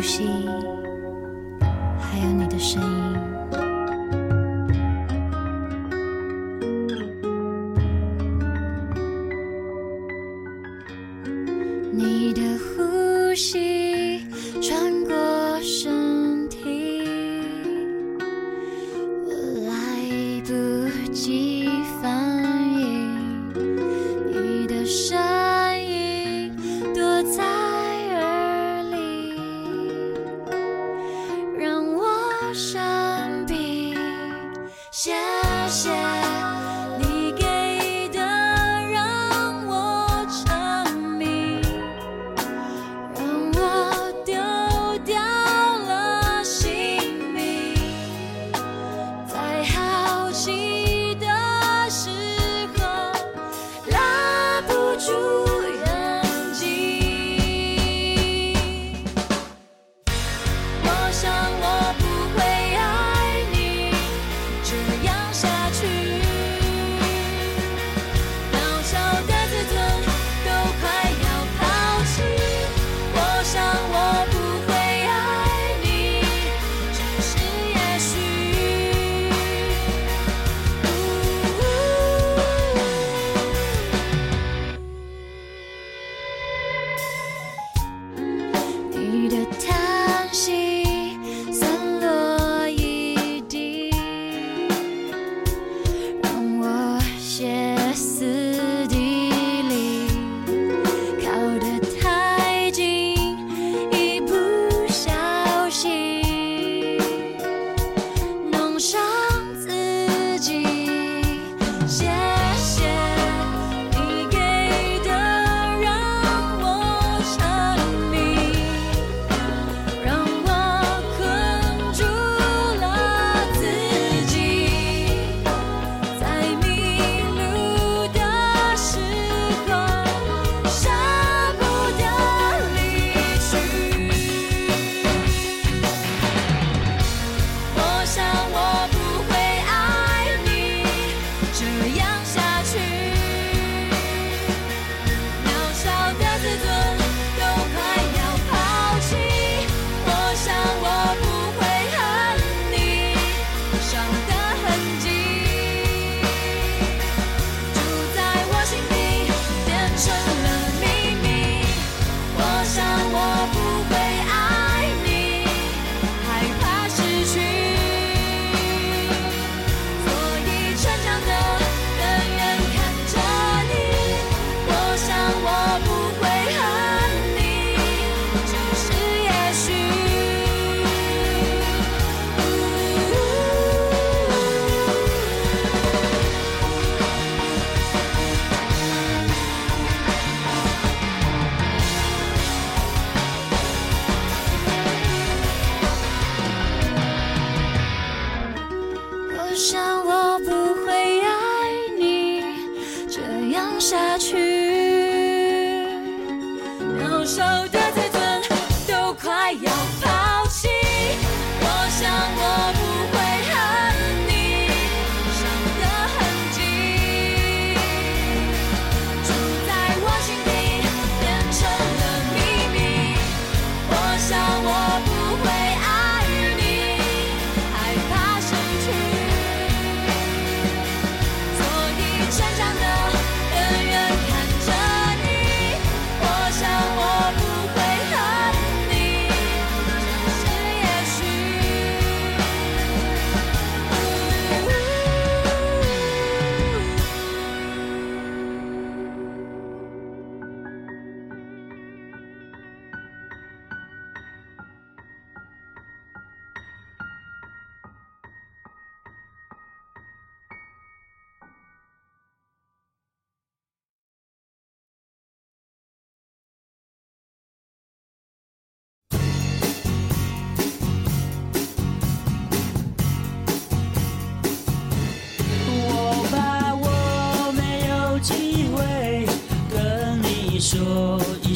呼吸还有你的声音。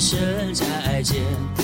声再见。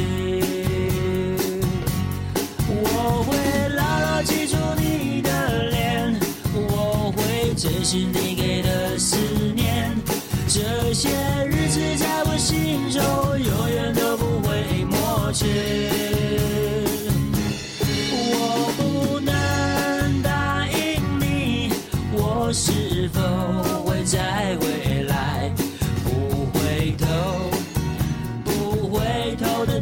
下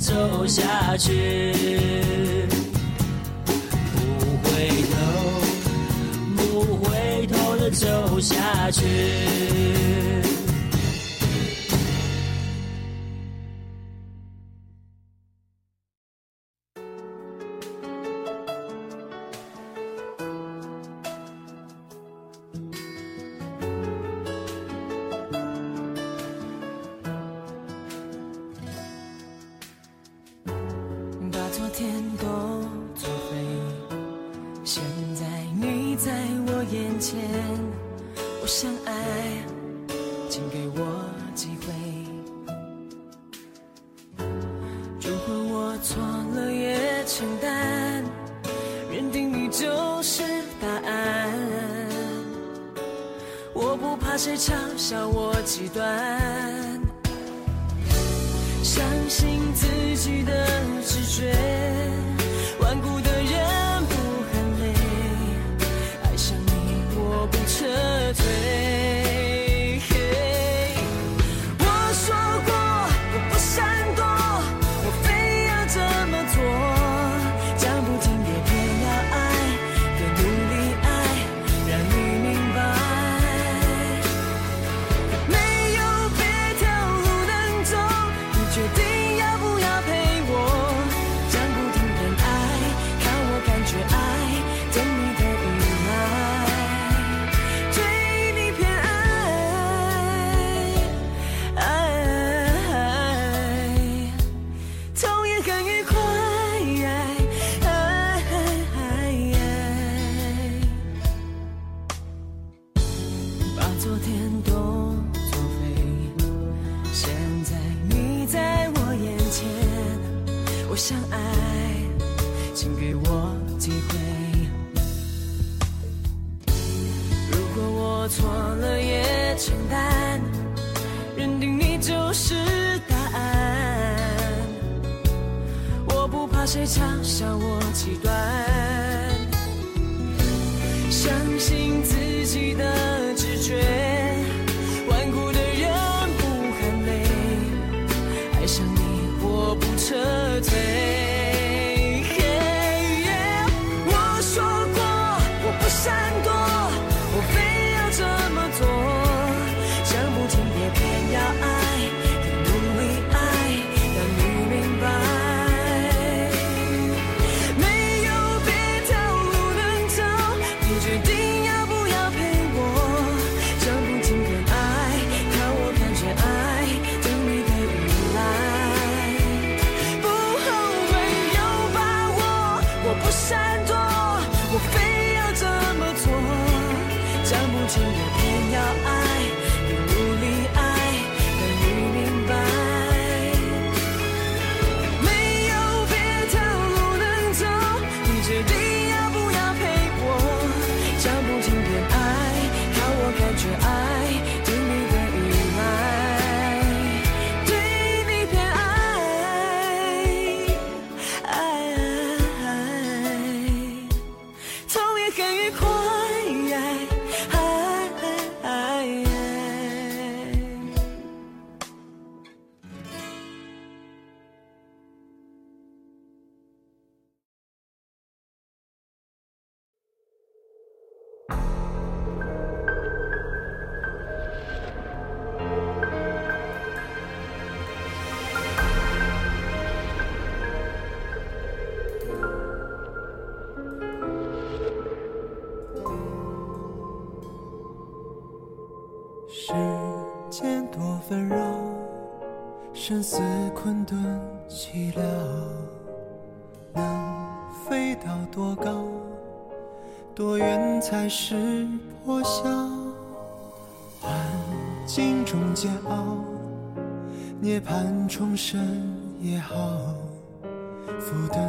走下去。不回头，不回头的走下去。天都作废，现在你在我眼前，我想爱，请给我机会。如果我错了也承担，认定你就是答案。我不怕谁嘲笑我极端。相信自己的直觉，相，爱，请给我机会。如果我错了也承担，认定你就是答案，我不怕谁嘲笑我极端。相信自己的直觉，顽固的人不喊累。爱上你我不撤 take 生死困顿寂寥，能飞到多高？多远才是破晓？幻境中煎熬，涅槃重生也好。浮灯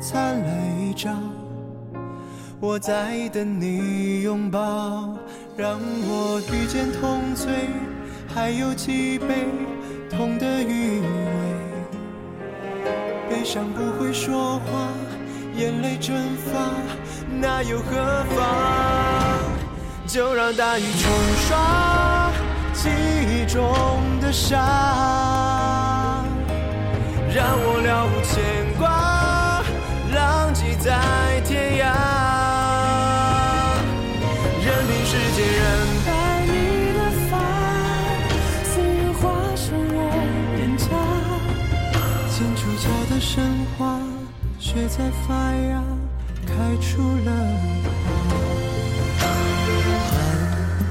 灿烂一照，我在等你拥抱，让我遇见痛醉，还有几杯痛的余味。悲伤不会说话，眼泪蒸发，那又何妨？就让大雨冲刷记忆中的伤，出了花。环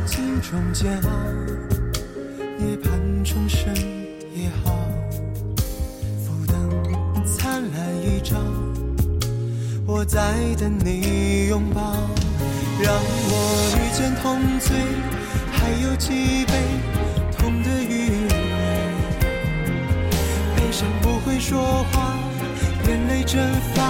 境中煎熬，涅槃重生也好。浮灯灿烂一朝，我在等你拥抱，让我遇见痛醉，还有几杯痛的余味。悲伤不会说话，眼泪蒸发，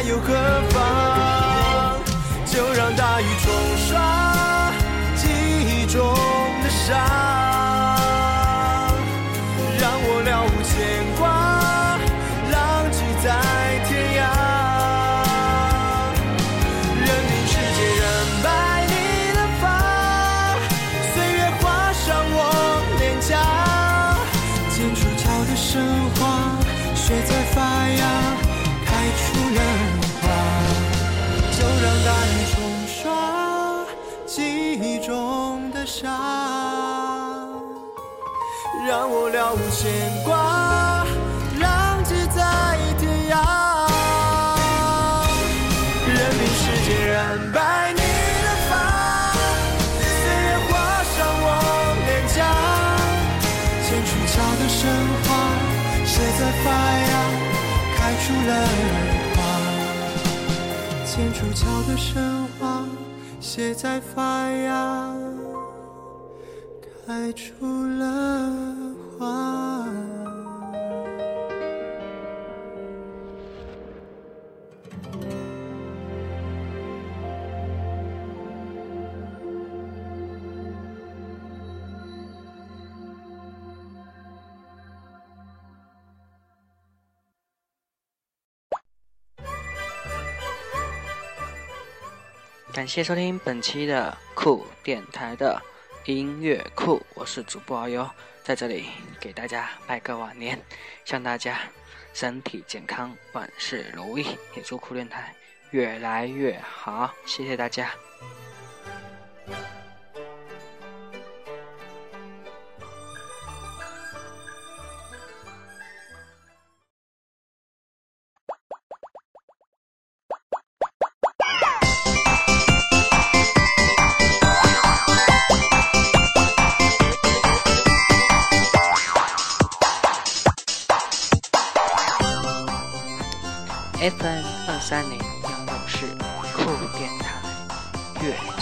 又何妨？就让大雨冲刷记忆中的伤，让我了无牵挂我了无牵挂，浪迹在天涯。任凭时间染白你的发，岁月划伤我脸颊。剑出桥的神话，谁在发芽，开出了花。剑出桥的神话，谁在发芽，开出了感谢收听本期的酷电台的音乐库，我是主播遨游，在这里给大家拜个晚年，向大家身体健康，万事如意，也祝酷电台越来越好，谢谢大家。FM 二三零幺六四酷电台，月。